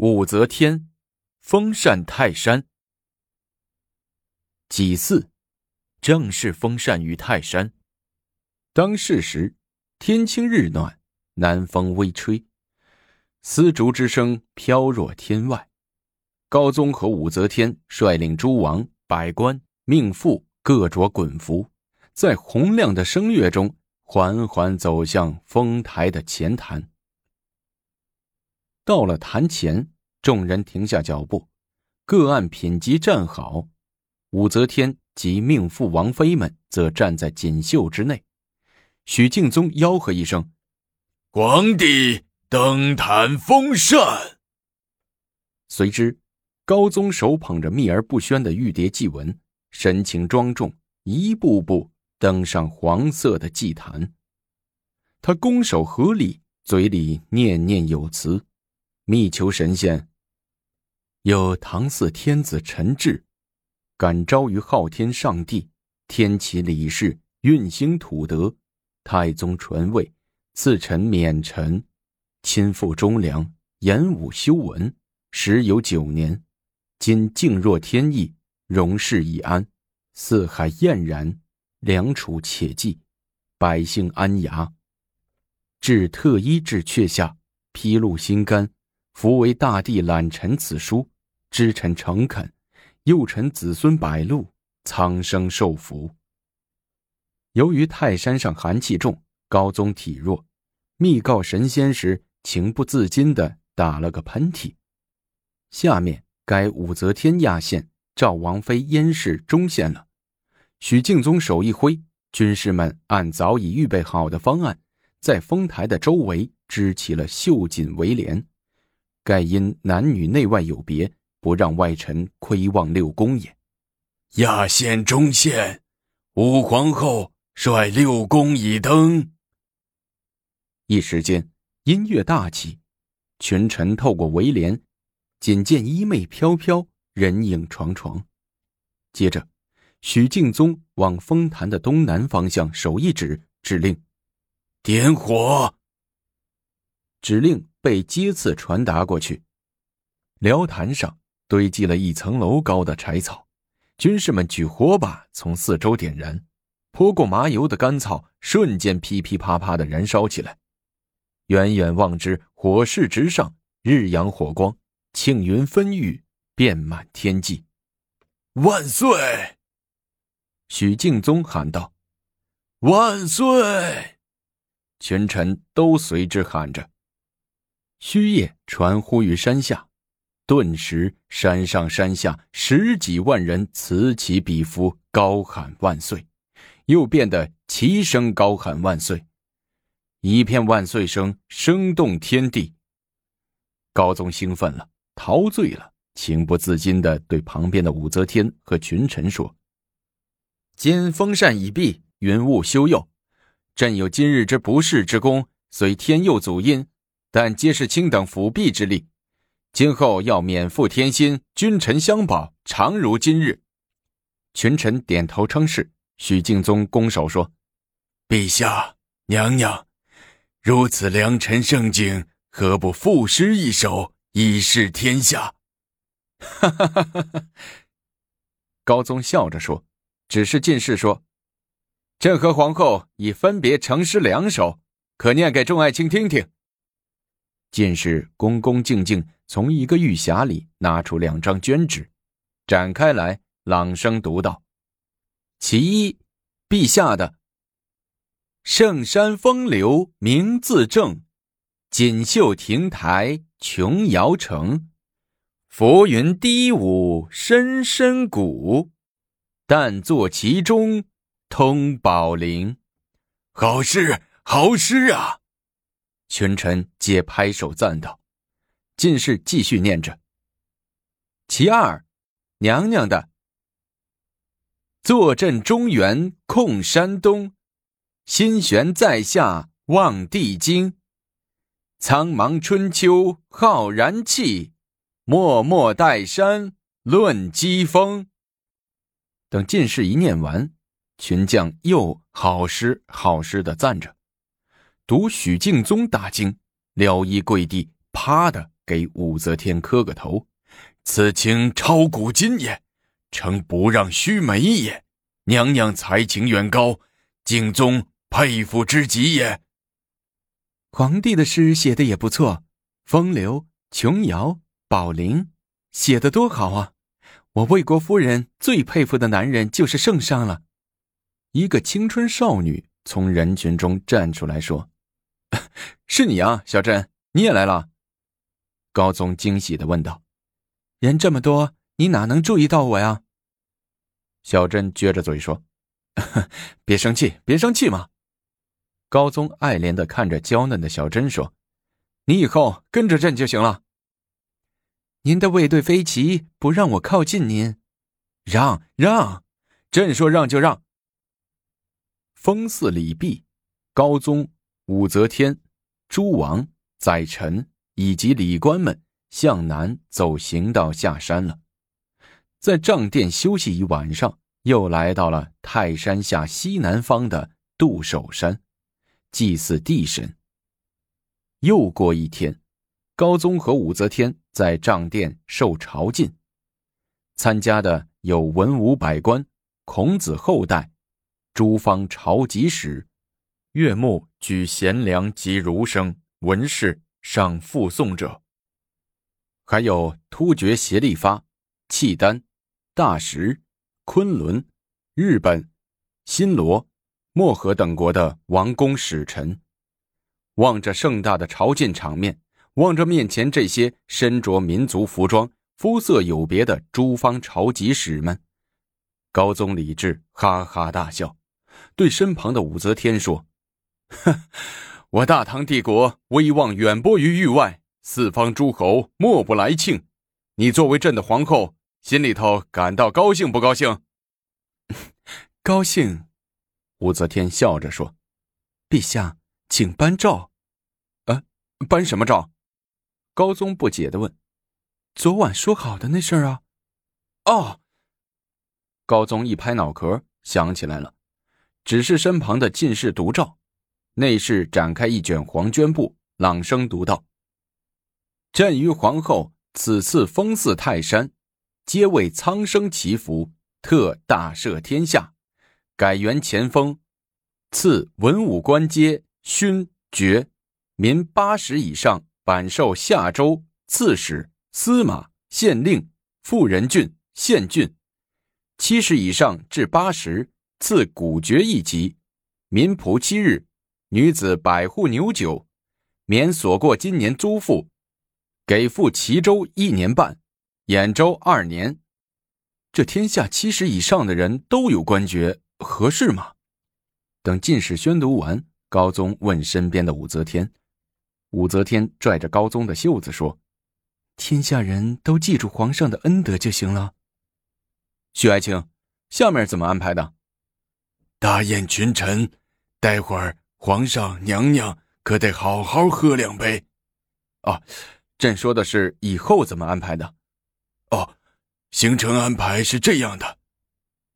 武则天封禅泰山。己巳，正式封禅于泰山。当世时，天清日暖，南风微吹，丝竹之声飘若天外。高宗和武则天率领诸王、百官、命妇各着衮服，在洪亮的声乐中，缓缓走向丰台的前坛。到了坛前，众人停下脚步，各按品级站好。武则天及命妇王妃们则站在锦绣之内。许敬宗吆喝一声：“皇帝登坛封禅。”随之，高宗手捧着秘而不宣的玉牒祭文，神情庄重，一步步登上黄色的祭坛。他拱手合礼，嘴里念念有词。密求神仙。有唐嗣天子陈志，感召于昊天上帝，天启理事，运兴土德，太宗传位，赐臣免臣，亲赴忠良，演武修文，时有九年。今静若天意，容事已安，四海晏然，良楚且济，百姓安雅。至特依至阙下，披露心肝。伏为大帝揽臣此书，知臣诚恳，幼臣子孙百禄，苍生受福。由于泰山上寒气重，高宗体弱，密告神仙时，情不自禁的打了个喷嚏。下面该武则天压线，赵王妃燕氏中线了。许敬宗手一挥，军士们按早已预备好的方案，在丰台的周围支起了绣锦围帘。盖因男女内外有别，不让外臣窥望六宫也。亚县中县，武皇后率六宫已登。一时间，音乐大起，群臣透过围帘，仅见衣袂飘飘，人影幢幢。接着，许敬宗往丰坛的东南方向手一指，指令：“点火。”指令。被接次传达过去，辽坛上堆积了一层楼高的柴草，军士们举火把从四周点燃，泼过麻油的干草瞬间噼噼啪啪的燃烧起来。远远望之，火势直上，日阳火光，庆云分郁，遍满天际。万岁！许敬宗喊道：“万岁！”群臣都随之喊着。虚夜传呼于山下，顿时山上山下十几万人此起彼伏，高喊万岁，又变得齐声高喊万岁，一片万岁声声动天地。高宗兴奋了，陶醉了，情不自禁的对旁边的武则天和群臣说：“今封禅已毕，云雾休佑，朕有今日之不世之功，随天佑祖荫。”但皆是卿等辅弼之力，今后要免负天心，君臣相保，常如今日。群臣点头称是。许敬宗拱手说：“陛下、娘娘，如此良辰盛景，何不赋诗一首，以示天下？”哈哈哈哈哈！高宗笑着说：“只是进士说，朕和皇后已分别成诗两首，可念给众爱卿听听。”进士恭恭敬敬从一个玉匣里拿出两张绢纸，展开来，朗声读道：“其一，陛下的圣山风流名自正，锦绣亭台琼瑶城，浮云低舞深深谷，但坐其中通宝林。”好诗，好诗啊！群臣皆拍手赞道：“进士继续念着。其二，娘娘的坐镇中原控山东，心悬在下望帝京。苍茫春秋浩然气，默默岱山论机锋。”等进士一念完，群将又好诗好诗的赞着。读许敬宗大惊，撩衣跪地，啪的给武则天磕个头：“此情超古今也，诚不让须眉也。娘娘才情远高，敬宗佩服之极也。”皇帝的诗写的也不错，风流、琼瑶、宝林，写的多好啊！我魏国夫人最佩服的男人就是圣上了。一个青春少女从人群中站出来说：“ 是你啊，小珍，你也来了。”高宗惊喜的问道：“人这么多，你哪能注意到我呀？”小珍撅着嘴说：“ 别生气，别生气嘛。”高宗爱怜的看着娇嫩的小珍说：“你以后跟着朕就行了。”您的卫队飞骑不让我靠近您，让让，朕说让就让。封寺礼毕，高宗、武则天、诸王、宰臣以及礼官们向南走行道下山了，在帐殿休息一晚上，又来到了泰山下西南方的杜守山。祭祀地神。又过一天，高宗和武则天在帐殿受朝觐，参加的有文武百官、孔子后代、诸方朝集使、岳幕举贤良及儒生、文士上附送者，还有突厥协力发、契丹、大石、昆仑、日本、新罗。漠河等国的王公使臣，望着盛大的朝觐场面，望着面前这些身着民族服装、肤色有别的诸方朝籍使们，高宗李治哈哈大笑，对身旁的武则天说：“ 我大唐帝国威望远播于域外，四方诸侯莫不来庆。你作为朕的皇后，心里头感到高兴不高兴？高兴。”武则天笑着说：“陛下，请颁诏。”“呃，颁什么诏？”高宗不解的问。“昨晚说好的那事儿啊。”“哦。”高宗一拍脑壳，想起来了，只是身旁的进士读诏。内侍展开一卷黄绢布，朗声读道：“朕于皇后此次封祀泰山，皆为苍生祈福，特大赦天下。”改元前锋，赐文武官阶勋爵，民八十以上版授夏州刺史、司马、县令、妇人郡、县郡；七十以上至八十，赐古爵一级，民仆七日，女子百户牛酒，免所过今年租赋，给付齐州一年半，兖州二年。这天下七十以上的人都有官爵。合适吗？等进士宣读完，高宗问身边的武则天。武则天拽着高宗的袖子说：“天下人都记住皇上的恩德就行了。”徐爱卿，下面怎么安排的？大宴群臣，待会儿皇上娘娘可得好好喝两杯。哦，朕说的是以后怎么安排的。哦，行程安排是这样的。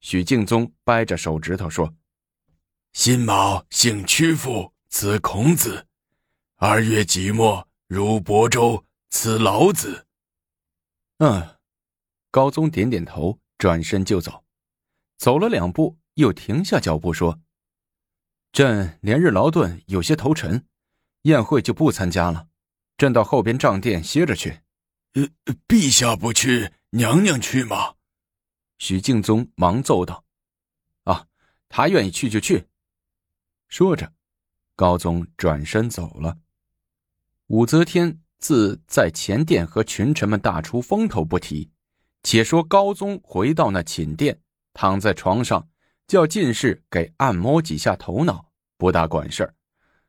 许敬宗掰着手指头说：“辛卯，姓屈父，此孔子；二月己末，入亳州，此老子。”嗯，高宗点点头，转身就走。走了两步，又停下脚步说：“朕连日劳顿，有些头沉，宴会就不参加了。朕到后边帐殿歇着去。”“呃，陛下不去，娘娘去吗？”许敬宗忙奏道：“啊，他愿意去就去。”说着，高宗转身走了。武则天自在前殿和群臣们大出风头不提，且说高宗回到那寝殿，躺在床上，叫进士给按摩几下头脑，不大管事儿。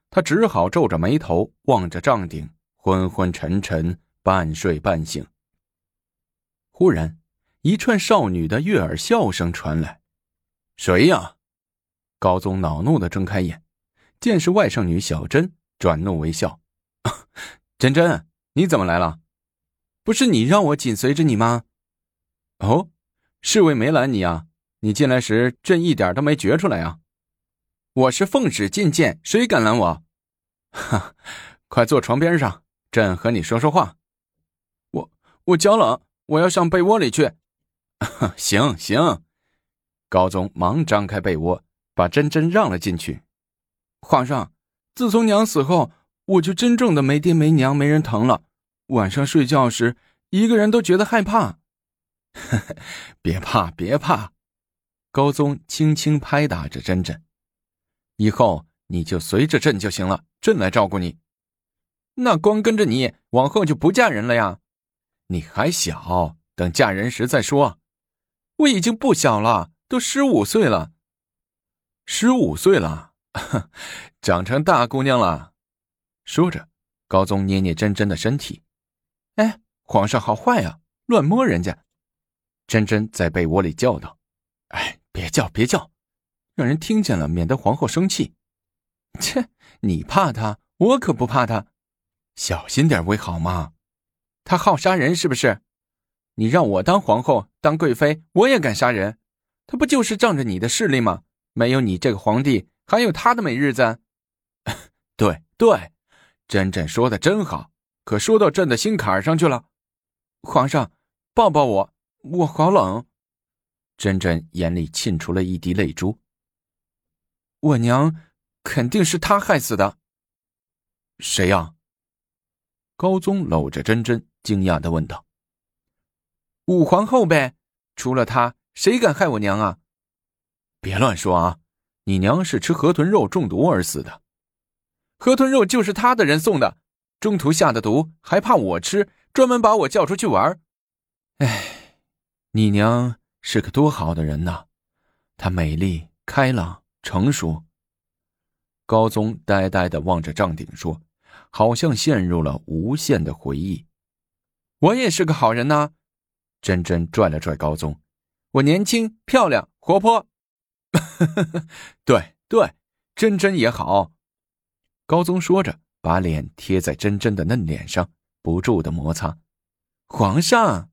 他只好皱着眉头望着帐顶，昏昏沉沉，半睡半醒。忽然。一串少女的悦耳笑声传来，谁呀？高宗恼怒的睁开眼，见是外甥女小珍，转怒为笑：“珍珍，你怎么来了？不是你让我紧随着你吗？”“哦，侍卫没拦你啊？你进来时，朕一点都没觉出来啊。”“我是奉旨觐见，谁敢拦我？”“ 哈，快坐床边上，朕和你说说话。”我我脚冷，我要上被窝里去。行行，高宗忙张开被窝，把珍珍让了进去。皇上，自从娘死后，我就真正的没爹没娘，没人疼了。晚上睡觉时，一个人都觉得害怕。别怕，别怕。高宗轻轻拍打着珍珍，以后你就随着朕就行了，朕来照顾你。那光跟着你，往后就不嫁人了呀？你还小，等嫁人时再说。我已经不小了，都十五岁了。十五岁了，长成大姑娘了。说着，高宗捏捏珍珍的身体。哎，皇上好坏呀，乱摸人家！珍珍在被窝里叫道：“哎，叫，别叫，让人听见了，免得皇后生气。”切，你怕他，我可不怕他。小心点为好嘛。他好杀人是不是？你让我当皇后，当贵妃，我也敢杀人。他不就是仗着你的势力吗？没有你这个皇帝，还有他的美日子。对 对，珍珍说的真好，可说到朕的心坎上去了。皇上，抱抱我，我好冷。珍珍眼里沁出了一滴泪珠。我娘肯定是他害死的。谁呀？高宗搂着珍珍，惊讶的问道。武皇后呗，除了她，谁敢害我娘啊？别乱说啊！你娘是吃河豚肉中毒而死的，河豚肉就是他的人送的，中途下的毒，还怕我吃，专门把我叫出去玩。哎，你娘是个多好的人呐，她美丽、开朗、成熟。高宗呆呆的望着帐顶说，好像陷入了无限的回忆。我也是个好人呐。珍珍拽了拽高宗，我年轻、漂亮、活泼。对 对，珍珍也好。高宗说着，把脸贴在珍珍的嫩脸上，不住的摩擦。皇上，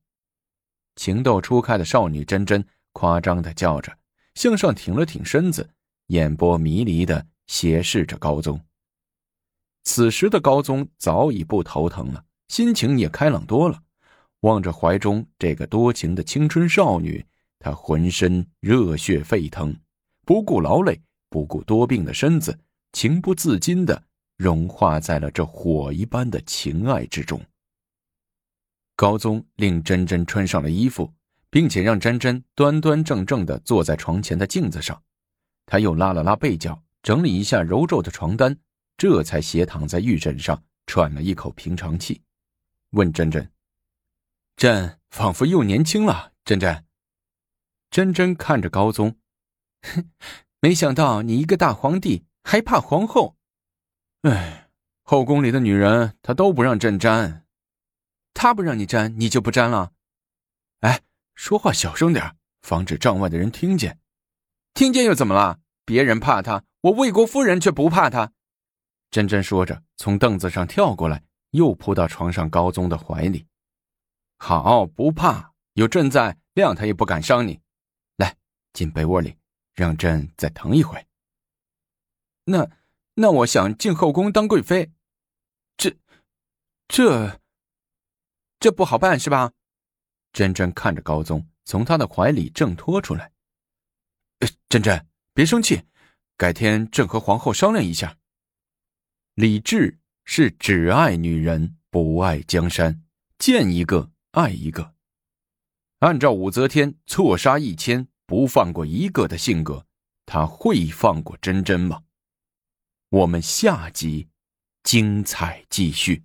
情窦初开的少女珍珍夸张的叫着，向上挺了挺身子，眼波迷离的斜视着高宗。此时的高宗早已不头疼了，心情也开朗多了。望着怀中这个多情的青春少女，他浑身热血沸腾，不顾劳累，不顾多病的身子，情不自禁的融化在了这火一般的情爱之中。高宗令珍珍穿上了衣服，并且让珍珍端端正正的坐在床前的镜子上，他又拉了拉被角，整理一下揉皱的床单，这才斜躺在玉枕上，喘了一口平常气，问珍珍。朕仿佛又年轻了，珍珍。珍珍看着高宗，哼，没想到你一个大皇帝还怕皇后。哎，后宫里的女人她都不让朕沾，他不让你沾，你就不沾了。哎，说话小声点，防止帐外的人听见。听见又怎么了？别人怕他，我魏国夫人却不怕他。珍珍说着，从凳子上跳过来，又扑到床上高宗的怀里。好，不怕，有朕在，谅他也不敢伤你。来，进被窝里，让朕再疼一回。那，那我想进后宫当贵妃，这，这，这不好办是吧？珍珍看着高宗从他的怀里挣脱出来。珍珍，别生气，改天朕和皇后商量一下。李治是只爱女人，不爱江山，见一个。爱一个，按照武则天错杀一千不放过一个的性格，他会放过珍珍吗？我们下集精彩继续。